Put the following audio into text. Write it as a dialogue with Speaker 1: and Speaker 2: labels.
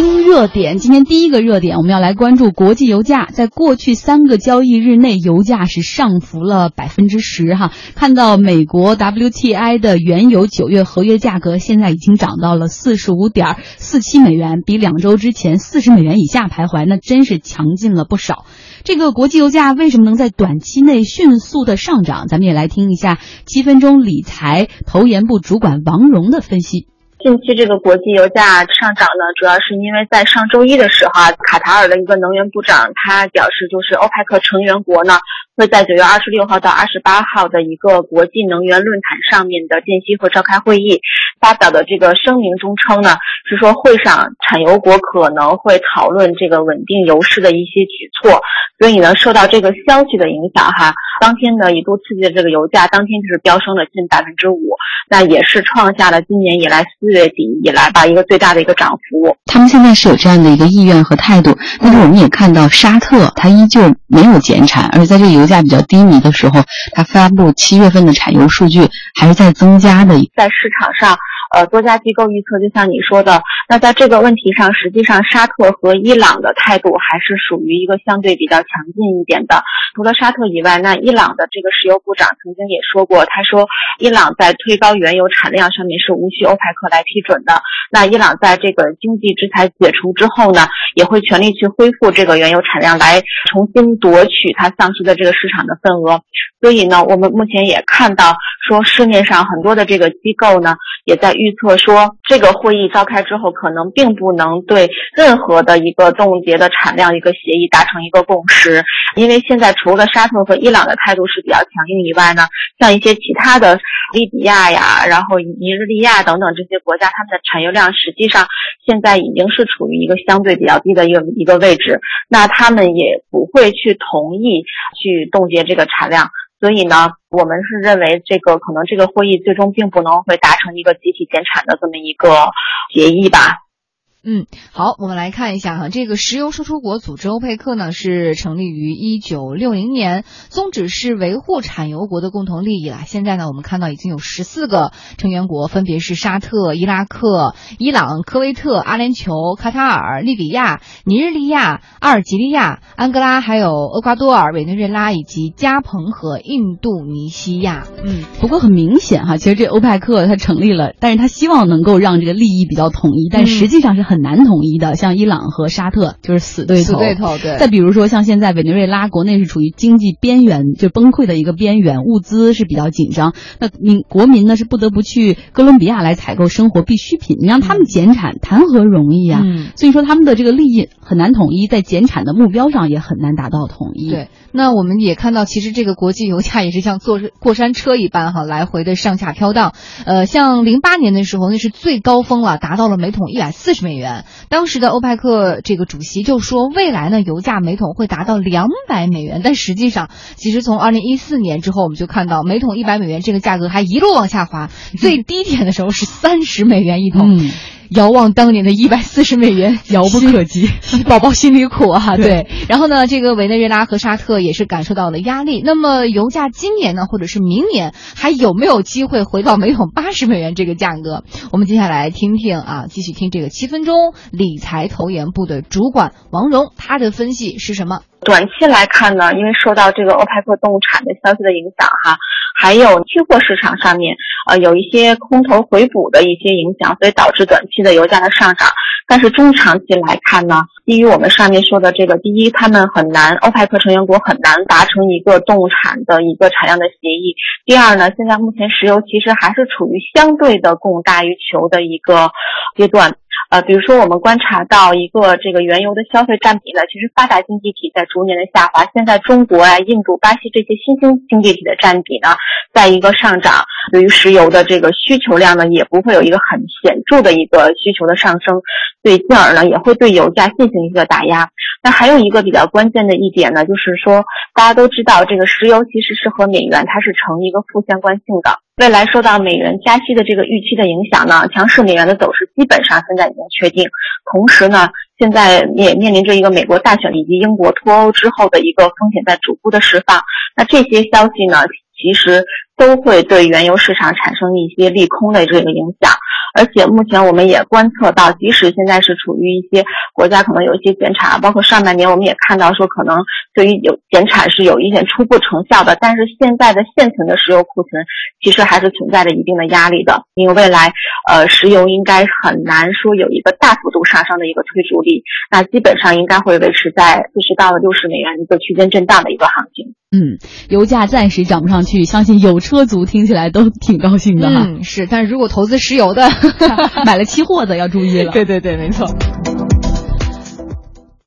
Speaker 1: 新热点，今天第一个热点，我们要来关注国际油价。在过去三个交易日内，油价是上浮了百分之十哈。看到美国 WTI 的原油九月合约价格现在已经涨到了四十五点四七美元，比两周之前四十美元以下徘徊，那真是强劲了不少。这个国际油价为什么能在短期内迅速的上涨？咱们也来听一下七分钟理财投研部主管王荣的分析。
Speaker 2: 近期这个国际油价上涨呢，主要是因为在上周一的时候啊，卡塔尔的一个能源部长他表示，就是欧佩克成员国呢会在九月二十六号到二十八号的一个国际能源论坛上面的间隙和召开会议，发表的这个声明中称呢，是说会上产油国可能会讨论这个稳定油市的一些举措，所以呢，受到这个消息的影响哈，当天呢一度刺激的这个油价当天就是飙升了近百分之五，那也是创下了今年以来四月底以来吧一个最大的一个涨幅。
Speaker 3: 他们现在是有这样的一个意愿和态度，但是我们也看到沙特它依旧没有减产，而且在这个油价比较低迷的时候，它发布七月份的产油数据还是在增加的。
Speaker 2: 在市场上，呃，多家机构预测，就像你说的，那在这个问题上，实际上沙特和伊朗的态度还是属于一个相对比较强劲一点的。除了沙特以外，那伊朗的这个石油部长曾经也说过，他说伊朗在推高原油产量上面是无需欧佩克来批准的。那伊朗在这个经济制裁解除之后呢，也会全力去恢复这个原油产量，来重新夺取它丧失的这个市场的份额。所以呢，我们目前也看到说市面上很多的这个机构呢，也在预测说这个会议召开之后，可能并不能对任何的一个冻结的产量一个协议达成一个共识，因为现在除除了沙特和伊朗的态度是比较强硬以外呢，像一些其他的利比亚呀，然后尼日利亚等等这些国家，他们的产油量实际上现在已经是处于一个相对比较低的一个一个位置，那他们也不会去同意去冻结这个产量。所以呢，我们是认为这个可能这个会议最终并不能会达成一个集体减产的这么一个协议吧。
Speaker 1: 嗯，好，我们来看一下哈，这个石油输出国组织欧佩克呢是成立于一九六零年，宗旨是维护产油国的共同利益啦。现在呢，我们看到已经有十四个成员国，分别是沙特、伊拉克、伊朗、科威特、阿联酋、卡塔尔、利比亚、尼日利亚、阿尔及利亚、安哥拉，还有厄瓜多尔、委内瑞拉以及加蓬和印度尼西亚。嗯，不过很明显哈，其实这欧佩克它成立了，但是它希望能够让这个利益比较统一，但实际上是很。难统一的，像伊朗和沙特就是死对头。
Speaker 4: 死对头，对。
Speaker 1: 再比如说，像现在委内瑞拉国内是处于经济边缘，就崩溃的一个边缘，物资是比较紧张。那民国民呢是不得不去哥伦比亚来采购生活必需品，你让他们减产，谈何容易啊？嗯。所以说他们的这个利益很难统一，在减产的目标上也很难达到统一。
Speaker 4: 对。那我们也看到，其实这个国际油价也是像坐过山车一般哈，来回的上下飘荡。呃，像零八年的时候，那是最高峰了，达到了每桶一百四十美元。元当时的欧派克这个主席就说，未来呢，油价每桶会达到两百美元。但实际上，其实从二零一四年之后，我们就看到每桶一百美元这个价格还一路往下滑，最低点的时候是三十美元一桶。遥望当年的一百四十美元，
Speaker 1: 遥不可及，
Speaker 4: 宝宝心里苦啊！对，然后呢，这个委内瑞拉和沙特也是感受到了压力。那么，油价今年呢，或者是明年，还有没有机会回到每桶八十 美元这个价格？我们接下来听听啊，继续听这个七分钟理财投研部的主管王荣他的分析是什么？
Speaker 2: 短期来看呢，因为受到这个欧佩克冻产的消息的影响哈，还有期货市场上面呃有一些空头回补的一些影响，所以导致短期的油价的上涨。但是中长期来看呢，基于我们上面说的这个，第一，他们很难，欧佩克成员国很难达成一个冻产的一个产量的协议；第二呢，现在目前石油其实还是处于相对的供大于求的一个阶段。呃，比如说我们观察到一个这个原油的消费占比呢，其实发达经济体在逐年的下滑。现在中国啊、印度、巴西这些新兴经济体的占比呢，在一个上涨，对于石油的这个需求量呢，也不会有一个很显著的一个需求的上升，所以进而呢，也会对油价进行一个打压。那还有一个比较关键的一点呢，就是说大家都知道，这个石油其实是和美元它是成一个负相关性的。未来受到美元加息的这个预期的影响呢，强势美元的走势基本上现在已经确定。同时呢，现在也面临着一个美国大选以及英国脱欧之后的一个风险在逐步的释放。那这些消息呢，其实都会对原油市场产生一些利空的这个影响。而且目前我们也观测到，即使现在是处于一些国家可能有一些减产，包括上半年我们也看到说可能对于有减产是有一点初步成效的，但是现在的现存的石油库存其实还是存在着一定的压力的，因为未来呃石油应该很难说有一个大幅度杀伤的一个推助力，那基本上应该会维持在四十到六十美元一个区间震荡的一个行情。
Speaker 1: 嗯，油价暂时涨不上去，相信有车族听起来都挺高兴的哈。
Speaker 4: 嗯，是，但是如果投资石油的
Speaker 1: 买了期货的要注意了。
Speaker 4: 对对对，没错。